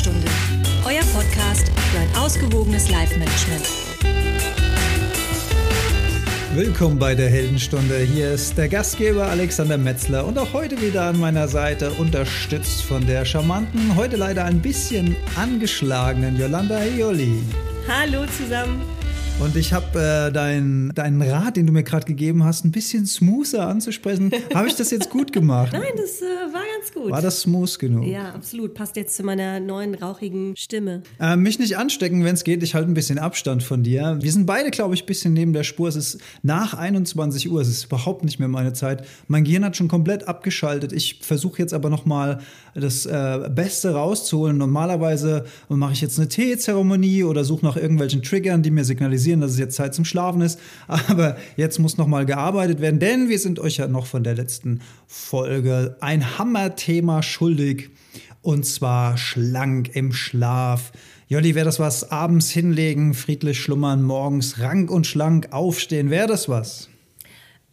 Heldenstunde, euer Podcast für ein ausgewogenes Life-Management. Willkommen bei der Heldenstunde. Hier ist der Gastgeber Alexander Metzler und auch heute wieder an meiner Seite, unterstützt von der charmanten, heute leider ein bisschen angeschlagenen Yolanda Ioli. Hallo zusammen. Und ich habe äh, deinen dein Rat, den du mir gerade gegeben hast, ein bisschen smoother anzusprechen. habe ich das jetzt gut gemacht? Nein, das äh, war ganz gut. War das smooth genug? Ja, absolut. Passt jetzt zu meiner neuen rauchigen Stimme. Äh, mich nicht anstecken, wenn es geht. Ich halte ein bisschen Abstand von dir. Wir sind beide, glaube ich, ein bisschen neben der Spur. Es ist nach 21 Uhr. Es ist überhaupt nicht mehr meine Zeit. Mein Gehirn hat schon komplett abgeschaltet. Ich versuche jetzt aber noch mal das äh, Beste rauszuholen. Normalerweise mache ich jetzt eine Teezeremonie oder suche nach irgendwelchen Triggern, die mir signalisieren, signalisieren, dass es jetzt Zeit zum Schlafen ist. Aber jetzt muss noch mal gearbeitet werden, denn wir sind euch ja noch von der letzten Folge ein Hammerthema schuldig. Und zwar schlank im Schlaf. Jolli, wäre das was? Abends hinlegen, friedlich schlummern, morgens rank und schlank aufstehen. Wäre das was?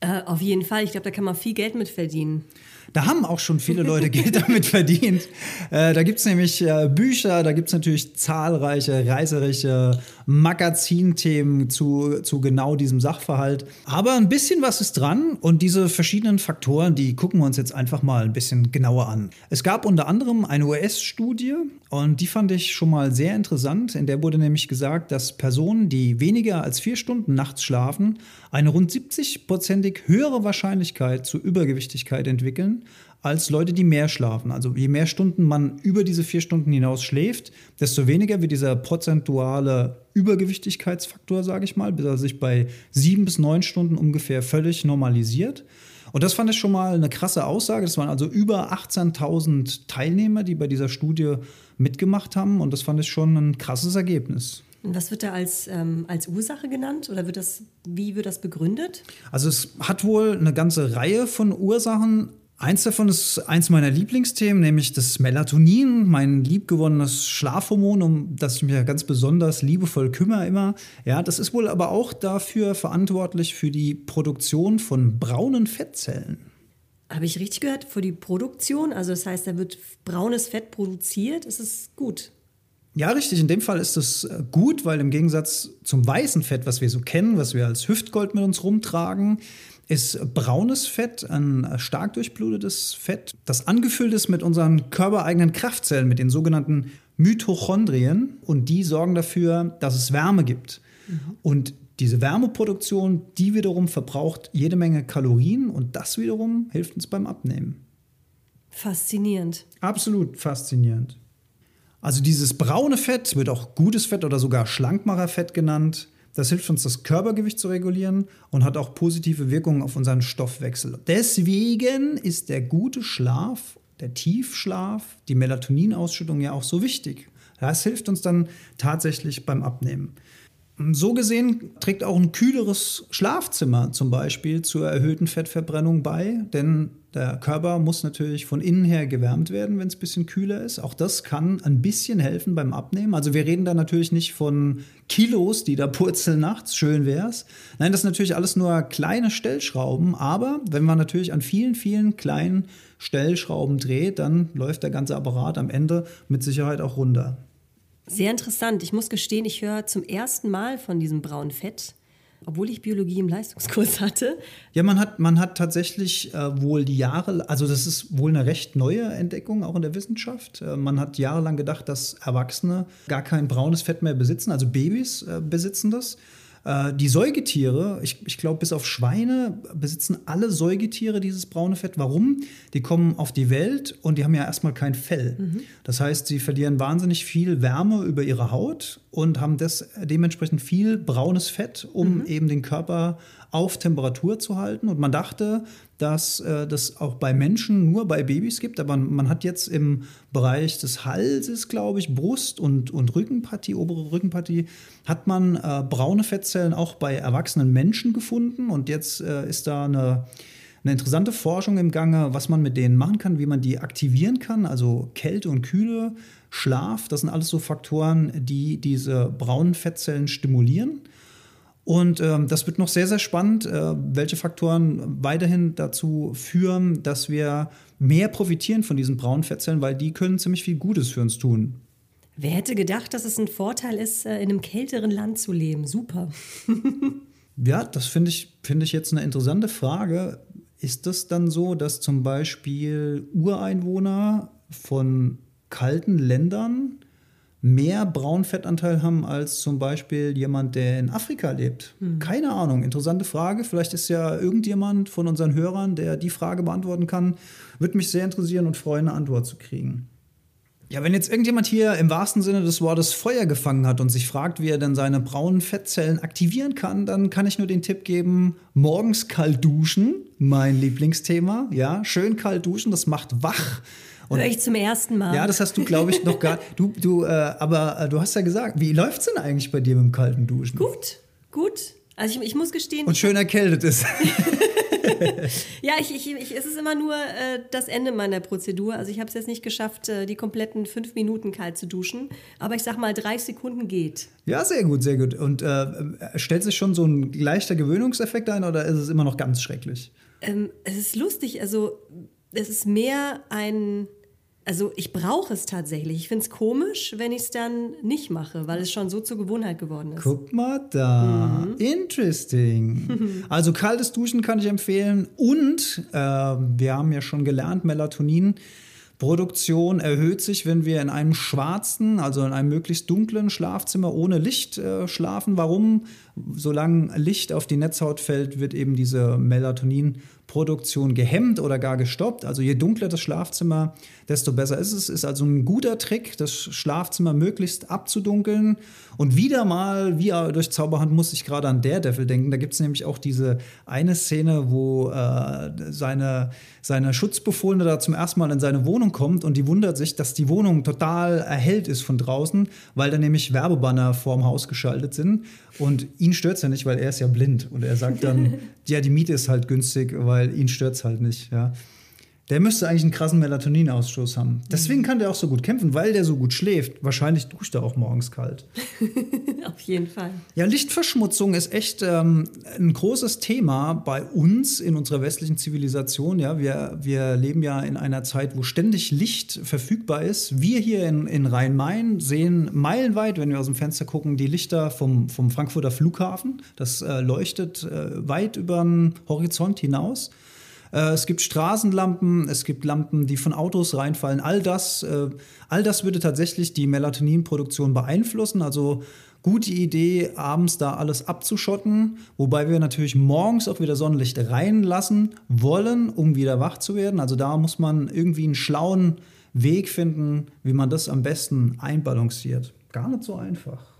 Äh, auf jeden Fall. Ich glaube, da kann man viel Geld mit verdienen. Da haben auch schon viele Leute Geld damit verdient. Äh, da gibt es nämlich äh, Bücher, da gibt es natürlich zahlreiche reiserische Magazinthemen zu, zu genau diesem Sachverhalt. Aber ein bisschen was ist dran und diese verschiedenen Faktoren, die gucken wir uns jetzt einfach mal ein bisschen genauer an. Es gab unter anderem eine US-Studie und die fand ich schon mal sehr interessant. In der wurde nämlich gesagt, dass Personen, die weniger als vier Stunden nachts schlafen, eine rund 70-prozentig höhere Wahrscheinlichkeit zur Übergewichtigkeit entwickeln als Leute, die mehr schlafen. Also je mehr Stunden man über diese vier Stunden hinaus schläft, desto weniger wird dieser prozentuale Übergewichtigkeitsfaktor, sage ich mal, bis er sich bei sieben bis neun Stunden ungefähr völlig normalisiert. Und das fand ich schon mal eine krasse Aussage. Das waren also über 18.000 Teilnehmer, die bei dieser Studie mitgemacht haben. Und das fand ich schon ein krasses Ergebnis. Und was wird da als, ähm, als Ursache genannt oder wird das, wie wird das begründet? Also es hat wohl eine ganze Reihe von Ursachen. Eins davon ist eins meiner Lieblingsthemen, nämlich das Melatonin, mein liebgewonnenes Schlafhormon, um das ich mir ganz besonders liebevoll kümmere immer. Ja, das ist wohl aber auch dafür verantwortlich für die Produktion von braunen Fettzellen. Habe ich richtig gehört? Für die Produktion? Also das heißt, da wird braunes Fett produziert. Ist es gut? Ja, richtig. In dem Fall ist es äh, gut, weil im Gegensatz zum weißen Fett, was wir so kennen, was wir als Hüftgold mit uns rumtragen, ist braunes Fett ein stark durchblutetes Fett, das angefüllt ist mit unseren körpereigenen Kraftzellen, mit den sogenannten Mitochondrien. Und die sorgen dafür, dass es Wärme gibt. Mhm. Und diese Wärmeproduktion, die wiederum verbraucht jede Menge Kalorien und das wiederum hilft uns beim Abnehmen. Faszinierend. Absolut faszinierend. Also dieses braune Fett wird auch gutes Fett oder sogar Schlankmacherfett genannt. Das hilft uns, das Körpergewicht zu regulieren und hat auch positive Wirkungen auf unseren Stoffwechsel. Deswegen ist der gute Schlaf, der Tiefschlaf, die Melatoninausschüttung ja auch so wichtig. Das hilft uns dann tatsächlich beim Abnehmen. So gesehen trägt auch ein kühleres Schlafzimmer zum Beispiel zur erhöhten Fettverbrennung bei, denn der Körper muss natürlich von innen her gewärmt werden, wenn es ein bisschen kühler ist. Auch das kann ein bisschen helfen beim Abnehmen. Also wir reden da natürlich nicht von Kilos, die da purzeln nachts, schön wär's. Nein, das sind natürlich alles nur kleine Stellschrauben, aber wenn man natürlich an vielen, vielen kleinen Stellschrauben dreht, dann läuft der ganze Apparat am Ende mit Sicherheit auch runter. Sehr interessant. Ich muss gestehen, ich höre zum ersten Mal von diesem braunen Fett, obwohl ich Biologie im Leistungskurs hatte. Ja, man hat, man hat tatsächlich äh, wohl die Jahre, also das ist wohl eine recht neue Entdeckung auch in der Wissenschaft. Äh, man hat jahrelang gedacht, dass Erwachsene gar kein braunes Fett mehr besitzen, also Babys äh, besitzen das. Äh, die Säugetiere, ich, ich glaube, bis auf Schweine besitzen alle Säugetiere dieses braune Fett. Warum? Die kommen auf die Welt und die haben ja erstmal kein Fell. Mhm. Das heißt, sie verlieren wahnsinnig viel Wärme über ihre Haut und haben das, dementsprechend viel braunes Fett, um mhm. eben den Körper auf Temperatur zu halten. Und man dachte, dass äh, das auch bei Menschen nur bei Babys gibt, aber man hat jetzt im Bereich des Halses, glaube ich, Brust und, und Rückenpartie, obere Rückenpartie, hat man äh, braune Fettzellen auch bei erwachsenen Menschen gefunden. Und jetzt äh, ist da eine, eine interessante Forschung im Gange, was man mit denen machen kann, wie man die aktivieren kann, also Kälte und Kühle. Schlaf, das sind alles so Faktoren, die diese braunen Fettzellen stimulieren. Und ähm, das wird noch sehr, sehr spannend, äh, welche Faktoren weiterhin dazu führen, dass wir mehr profitieren von diesen braunen Fettzellen, weil die können ziemlich viel Gutes für uns tun. Wer hätte gedacht, dass es ein Vorteil ist, äh, in einem kälteren Land zu leben? Super. ja, das finde ich, find ich jetzt eine interessante Frage. Ist das dann so, dass zum Beispiel Ureinwohner von kalten Ländern mehr Braunfettanteil haben als zum Beispiel jemand, der in Afrika lebt? Hm. Keine Ahnung, interessante Frage. Vielleicht ist ja irgendjemand von unseren Hörern, der die Frage beantworten kann. Würde mich sehr interessieren und freuen, eine Antwort zu kriegen. Ja, wenn jetzt irgendjemand hier im wahrsten Sinne des Wortes Feuer gefangen hat und sich fragt, wie er denn seine braunen Fettzellen aktivieren kann, dann kann ich nur den Tipp geben, morgens kalt duschen, mein Lieblingsthema. Ja, schön kalt duschen, das macht wach. Und, ich zum ersten Mal. Ja, das hast du, glaube ich, noch gar. Du, du, äh, aber äh, du hast ja gesagt, wie läuft es denn eigentlich bei dir mit dem kalten Duschen? Gut, gut. Also ich, ich muss gestehen. Und schön erkältet ist. ja, ich, ich, ich, es ist immer nur äh, das Ende meiner Prozedur. Also ich habe es jetzt nicht geschafft, äh, die kompletten fünf Minuten kalt zu duschen. Aber ich sag mal, drei Sekunden geht. Ja, sehr gut, sehr gut. Und äh, stellt sich schon so ein leichter Gewöhnungseffekt ein oder ist es immer noch ganz schrecklich? Ähm, es ist lustig. Also es ist mehr ein also ich brauche es tatsächlich. Ich finde es komisch, wenn ich es dann nicht mache, weil es schon so zur Gewohnheit geworden ist. Guck mal da. Mhm. Interesting. also kaltes Duschen kann ich empfehlen. Und äh, wir haben ja schon gelernt, Melatonin. Produktion erhöht sich, wenn wir in einem schwarzen, also in einem möglichst dunklen Schlafzimmer ohne Licht äh, schlafen. Warum? Solange Licht auf die Netzhaut fällt, wird eben diese Melatonin Produktion gehemmt oder gar gestoppt. Also je dunkler das Schlafzimmer, desto besser ist es. Ist also ein guter Trick, das Schlafzimmer möglichst abzudunkeln. Und wieder mal, wie durch Zauberhand, muss ich gerade an Daredevil denken. Da gibt es nämlich auch diese eine Szene, wo äh, seine, seine Schutzbefohlene da zum ersten Mal in seine Wohnung kommt und die wundert sich, dass die Wohnung total erhellt ist von draußen, weil da nämlich Werbebanner vorm Haus geschaltet sind. Und ihn stört es ja nicht, weil er ist ja blind. Und er sagt dann, ja, die Miete ist halt günstig, weil ihn stört es halt nicht. Ja. Der müsste eigentlich einen krassen Melatoninausstoß haben. Deswegen kann der auch so gut kämpfen, weil der so gut schläft. Wahrscheinlich duscht er auch morgens kalt. Auf jeden Fall. Ja, Lichtverschmutzung ist echt ähm, ein großes Thema bei uns in unserer westlichen Zivilisation. Ja, wir, wir leben ja in einer Zeit, wo ständig Licht verfügbar ist. Wir hier in, in Rhein-Main sehen meilenweit, wenn wir aus dem Fenster gucken, die Lichter vom, vom Frankfurter Flughafen. Das äh, leuchtet äh, weit über den Horizont hinaus. Äh, es gibt Straßenlampen, es gibt Lampen, die von Autos reinfallen. All das, äh, all das würde tatsächlich die Melatoninproduktion beeinflussen. Also gute Idee, abends da alles abzuschotten, wobei wir natürlich morgens auch wieder Sonnenlicht reinlassen wollen, um wieder wach zu werden. Also da muss man irgendwie einen schlauen Weg finden, wie man das am besten einbalanciert. Gar nicht so einfach.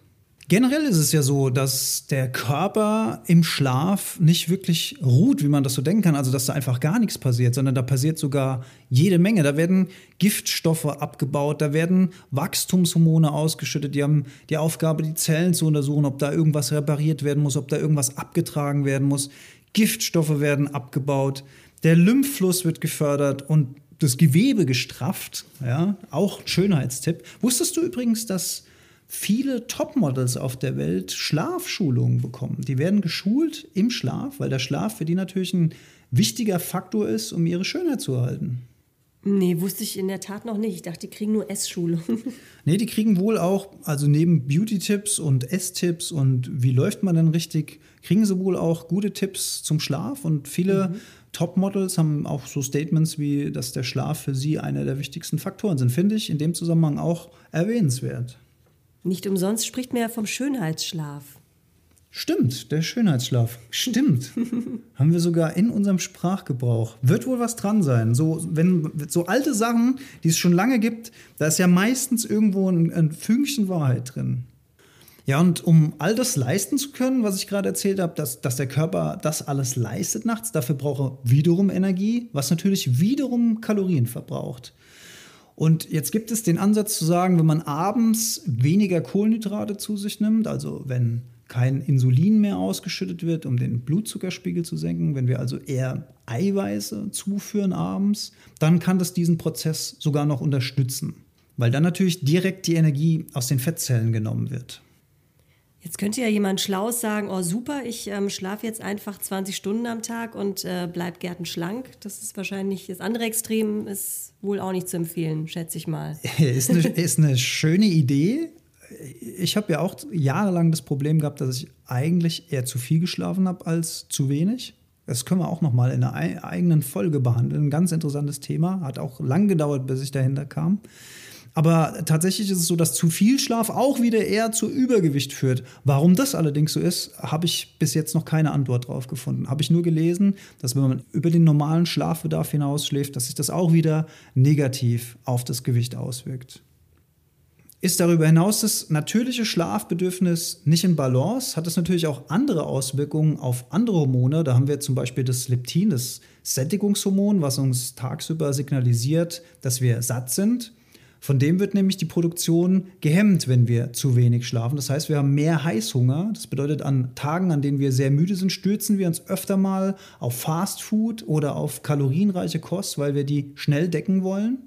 Generell ist es ja so, dass der Körper im Schlaf nicht wirklich ruht, wie man das so denken kann. Also, dass da einfach gar nichts passiert, sondern da passiert sogar jede Menge. Da werden Giftstoffe abgebaut, da werden Wachstumshormone ausgeschüttet. Die haben die Aufgabe, die Zellen zu untersuchen, ob da irgendwas repariert werden muss, ob da irgendwas abgetragen werden muss. Giftstoffe werden abgebaut. Der Lymphfluss wird gefördert und das Gewebe gestrafft. Ja, auch ein Schönheitstipp. Wusstest du übrigens, dass viele Topmodels auf der Welt Schlafschulungen bekommen. Die werden geschult im Schlaf, weil der Schlaf für die natürlich ein wichtiger Faktor ist, um ihre Schönheit zu erhalten. Nee, wusste ich in der Tat noch nicht. Ich dachte, die kriegen nur Essschulung. nee, die kriegen wohl auch, also neben Beauty-Tipps und Esstipps und wie läuft man denn richtig, kriegen sie wohl auch gute Tipps zum Schlaf. Und viele mhm. Topmodels haben auch so Statements wie, dass der Schlaf für sie einer der wichtigsten Faktoren sind. Finde ich in dem Zusammenhang auch erwähnenswert. Nicht umsonst spricht man ja vom Schönheitsschlaf. Stimmt, der Schönheitsschlaf. Stimmt. Haben wir sogar in unserem Sprachgebrauch. Wird wohl was dran sein. So, wenn, so alte Sachen, die es schon lange gibt, da ist ja meistens irgendwo ein, ein Fünkchen Wahrheit drin. Ja, und um all das leisten zu können, was ich gerade erzählt habe, dass, dass der Körper das alles leistet nachts, dafür braucht er wiederum Energie, was natürlich wiederum Kalorien verbraucht. Und jetzt gibt es den Ansatz zu sagen, wenn man abends weniger Kohlenhydrate zu sich nimmt, also wenn kein Insulin mehr ausgeschüttet wird, um den Blutzuckerspiegel zu senken, wenn wir also eher Eiweiße zuführen abends, dann kann das diesen Prozess sogar noch unterstützen, weil dann natürlich direkt die Energie aus den Fettzellen genommen wird. Jetzt könnte ja jemand schlau sagen, oh super, ich ähm, schlafe jetzt einfach 20 Stunden am Tag und äh, bleib gärtenschlank. Das ist wahrscheinlich, das andere Extrem ist wohl auch nicht zu empfehlen, schätze ich mal. ist, eine, ist eine schöne Idee. Ich habe ja auch jahrelang das Problem gehabt, dass ich eigentlich eher zu viel geschlafen habe als zu wenig. Das können wir auch noch mal in einer eigenen Folge behandeln. Ein ganz interessantes Thema. Hat auch lang gedauert, bis ich dahinter kam. Aber tatsächlich ist es so, dass zu viel Schlaf auch wieder eher zu Übergewicht führt. Warum das allerdings so ist, habe ich bis jetzt noch keine Antwort drauf gefunden. Habe ich nur gelesen, dass wenn man über den normalen Schlafbedarf hinaus schläft, dass sich das auch wieder negativ auf das Gewicht auswirkt. Ist darüber hinaus das natürliche Schlafbedürfnis nicht in Balance, hat es natürlich auch andere Auswirkungen auf andere Hormone. Da haben wir zum Beispiel das Leptin, das Sättigungshormon, was uns tagsüber signalisiert, dass wir satt sind. Von dem wird nämlich die Produktion gehemmt, wenn wir zu wenig schlafen. Das heißt, wir haben mehr Heißhunger. Das bedeutet, an Tagen, an denen wir sehr müde sind, stürzen wir uns öfter mal auf Fast Food oder auf kalorienreiche Kost, weil wir die schnell decken wollen,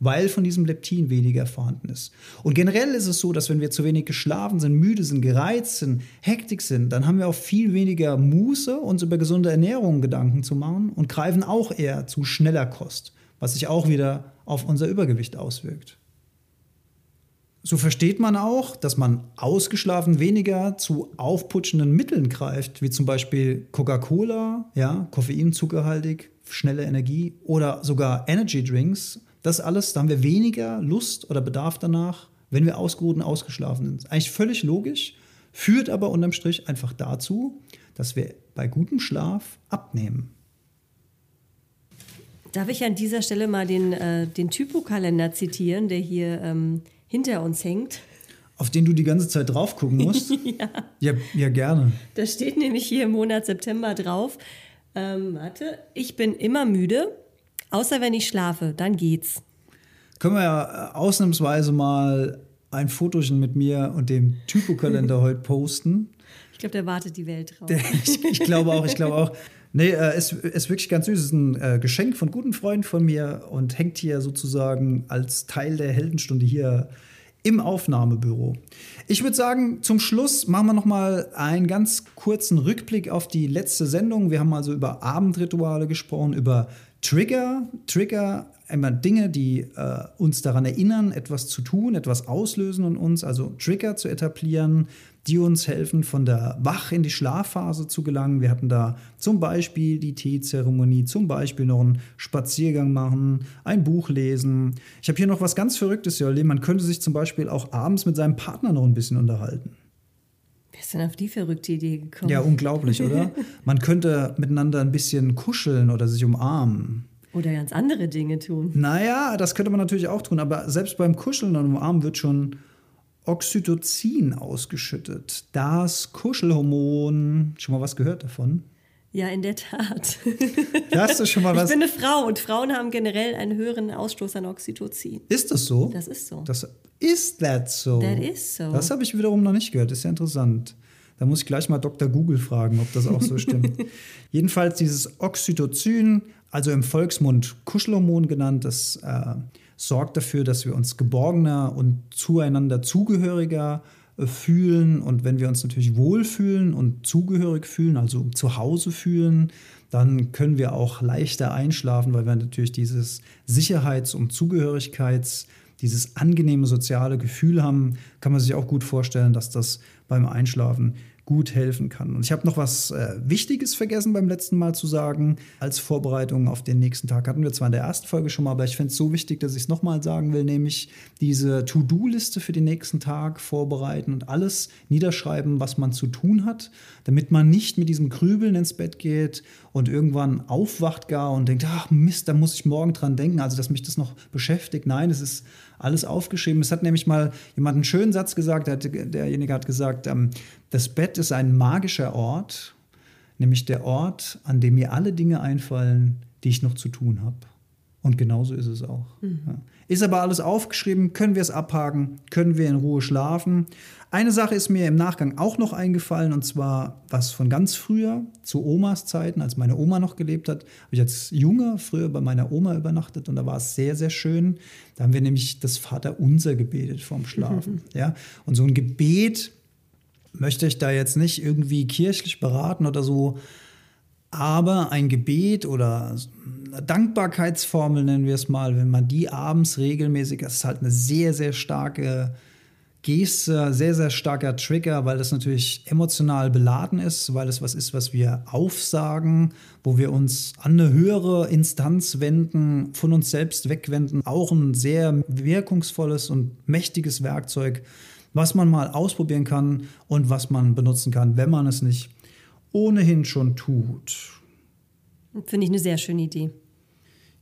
weil von diesem Leptin weniger vorhanden ist. Und generell ist es so, dass wenn wir zu wenig geschlafen sind, müde sind, gereizt sind, hektik sind, dann haben wir auch viel weniger Muße, uns über gesunde Ernährung Gedanken zu machen und greifen auch eher zu schneller Kost, was sich auch wieder auf unser Übergewicht auswirkt. So versteht man auch, dass man ausgeschlafen weniger zu aufputschenden Mitteln greift, wie zum Beispiel Coca-Cola, ja, Koffein, zuckerhaltig, schnelle Energie oder sogar Energy Drinks. Das alles, da haben wir weniger Lust oder Bedarf danach, wenn wir ausgeruht und ausgeschlafen sind. Eigentlich völlig logisch, führt aber unterm Strich einfach dazu, dass wir bei gutem Schlaf abnehmen. Darf ich an dieser Stelle mal den, äh, den Typokalender zitieren, der hier ähm, hinter uns hängt? Auf den du die ganze Zeit drauf gucken musst? ja. ja. Ja, gerne. Da steht nämlich hier im Monat September drauf. Ähm, warte, ich bin immer müde, außer wenn ich schlafe, dann geht's. Können wir ja äh, ausnahmsweise mal ein Fotochen mit mir und dem Typokalender heute posten. Ich glaube, der wartet die Welt drauf. ich, ich glaube auch, ich glaube auch. Nee, äh, ist, ist wirklich ganz süß. Es ist ein äh, Geschenk von guten Freunden von mir und hängt hier sozusagen als Teil der Heldenstunde hier im Aufnahmebüro. Ich würde sagen, zum Schluss machen wir noch mal einen ganz kurzen Rückblick auf die letzte Sendung. Wir haben also über Abendrituale gesprochen, über Trigger. Trigger, einmal Dinge, die äh, uns daran erinnern, etwas zu tun, etwas auslösen in uns, also Trigger zu etablieren die uns helfen, von der Wach- in die Schlafphase zu gelangen. Wir hatten da zum Beispiel die Teezeremonie, zum Beispiel noch einen Spaziergang machen, ein Buch lesen. Ich habe hier noch was ganz Verrücktes, Jolli. Man könnte sich zum Beispiel auch abends mit seinem Partner noch ein bisschen unterhalten. Wer ist denn auf die verrückte Idee gekommen? Ja, unglaublich, oder? Man könnte miteinander ein bisschen kuscheln oder sich umarmen. Oder ganz andere Dinge tun. Naja, das könnte man natürlich auch tun, aber selbst beim Kuscheln und Umarmen wird schon Oxytocin ausgeschüttet. Das Kuschelhormon. Schon mal was gehört davon? Ja, in der Tat. Da hast du schon mal was. Ich bin eine Frau und Frauen haben generell einen höheren Ausstoß an Oxytocin. Ist das so? Das ist so. Das ist that so. That is so. Das habe ich wiederum noch nicht gehört. Das ist ja interessant. Da muss ich gleich mal Dr. Google fragen, ob das auch so stimmt. Jedenfalls dieses Oxytocin, also im Volksmund Kuschelhormon genannt, das äh, sorgt dafür, dass wir uns geborgener und zueinander zugehöriger äh, fühlen. Und wenn wir uns natürlich wohlfühlen und zugehörig fühlen, also zu Hause fühlen, dann können wir auch leichter einschlafen, weil wir natürlich dieses Sicherheits- und Zugehörigkeits- dieses angenehme soziale Gefühl haben, kann man sich auch gut vorstellen, dass das beim Einschlafen gut helfen kann. Und ich habe noch was äh, Wichtiges vergessen beim letzten Mal zu sagen. Als Vorbereitung auf den nächsten Tag hatten wir zwar in der ersten Folge schon mal, aber ich finde es so wichtig, dass ich es nochmal sagen will, nämlich diese To-Do-Liste für den nächsten Tag vorbereiten und alles niederschreiben, was man zu tun hat, damit man nicht mit diesem Grübeln ins Bett geht und irgendwann aufwacht gar und denkt, ach Mist, da muss ich morgen dran denken, also dass mich das noch beschäftigt. Nein, es ist alles aufgeschrieben. Es hat nämlich mal jemand einen schönen Satz gesagt, derjenige hat gesagt, ähm, das Bett ist ein magischer Ort, nämlich der Ort, an dem mir alle Dinge einfallen, die ich noch zu tun habe. Und genauso ist es auch. Mhm. Ja. Ist aber alles aufgeschrieben, können wir es abhaken, können wir in Ruhe schlafen. Eine Sache ist mir im Nachgang auch noch eingefallen, und zwar was von ganz früher, zu Omas Zeiten, als meine Oma noch gelebt hat, habe ich als Junge früher bei meiner Oma übernachtet und da war es sehr, sehr schön. Da haben wir nämlich das Vaterunser gebetet vorm Schlafen. Mhm. Ja? Und so ein Gebet möchte ich da jetzt nicht irgendwie kirchlich beraten oder so, aber ein Gebet oder eine Dankbarkeitsformel nennen wir es mal, wenn man die abends regelmäßig, das ist halt eine sehr, sehr starke Geste, sehr, sehr starker Trigger, weil das natürlich emotional beladen ist, weil es was ist, was wir aufsagen, wo wir uns an eine höhere Instanz wenden, von uns selbst wegwenden. Auch ein sehr wirkungsvolles und mächtiges Werkzeug, was man mal ausprobieren kann und was man benutzen kann, wenn man es nicht ohnehin schon tut. Finde ich eine sehr schöne Idee.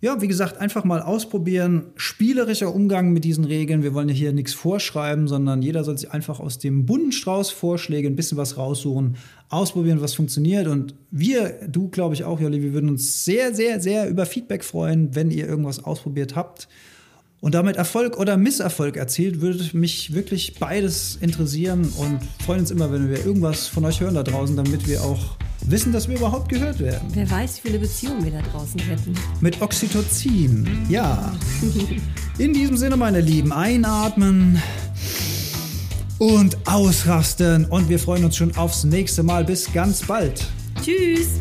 Ja, wie gesagt, einfach mal ausprobieren. Spielerischer Umgang mit diesen Regeln. Wir wollen ja hier nichts vorschreiben, sondern jeder soll sich einfach aus dem bunten Strauß Vorschläge ein bisschen was raussuchen, ausprobieren, was funktioniert. Und wir, du glaube ich auch, Jolli, wir würden uns sehr, sehr, sehr über Feedback freuen, wenn ihr irgendwas ausprobiert habt und damit Erfolg oder Misserfolg erzielt, würde mich wirklich beides interessieren und freuen uns immer, wenn wir irgendwas von euch hören da draußen, damit wir auch wissen, dass wir überhaupt gehört werden. Wer weiß, wie viele Beziehungen wir da draußen hätten. Mit Oxytocin, ja. In diesem Sinne, meine Lieben, einatmen und ausrasten und wir freuen uns schon aufs nächste Mal. Bis ganz bald. Tschüss.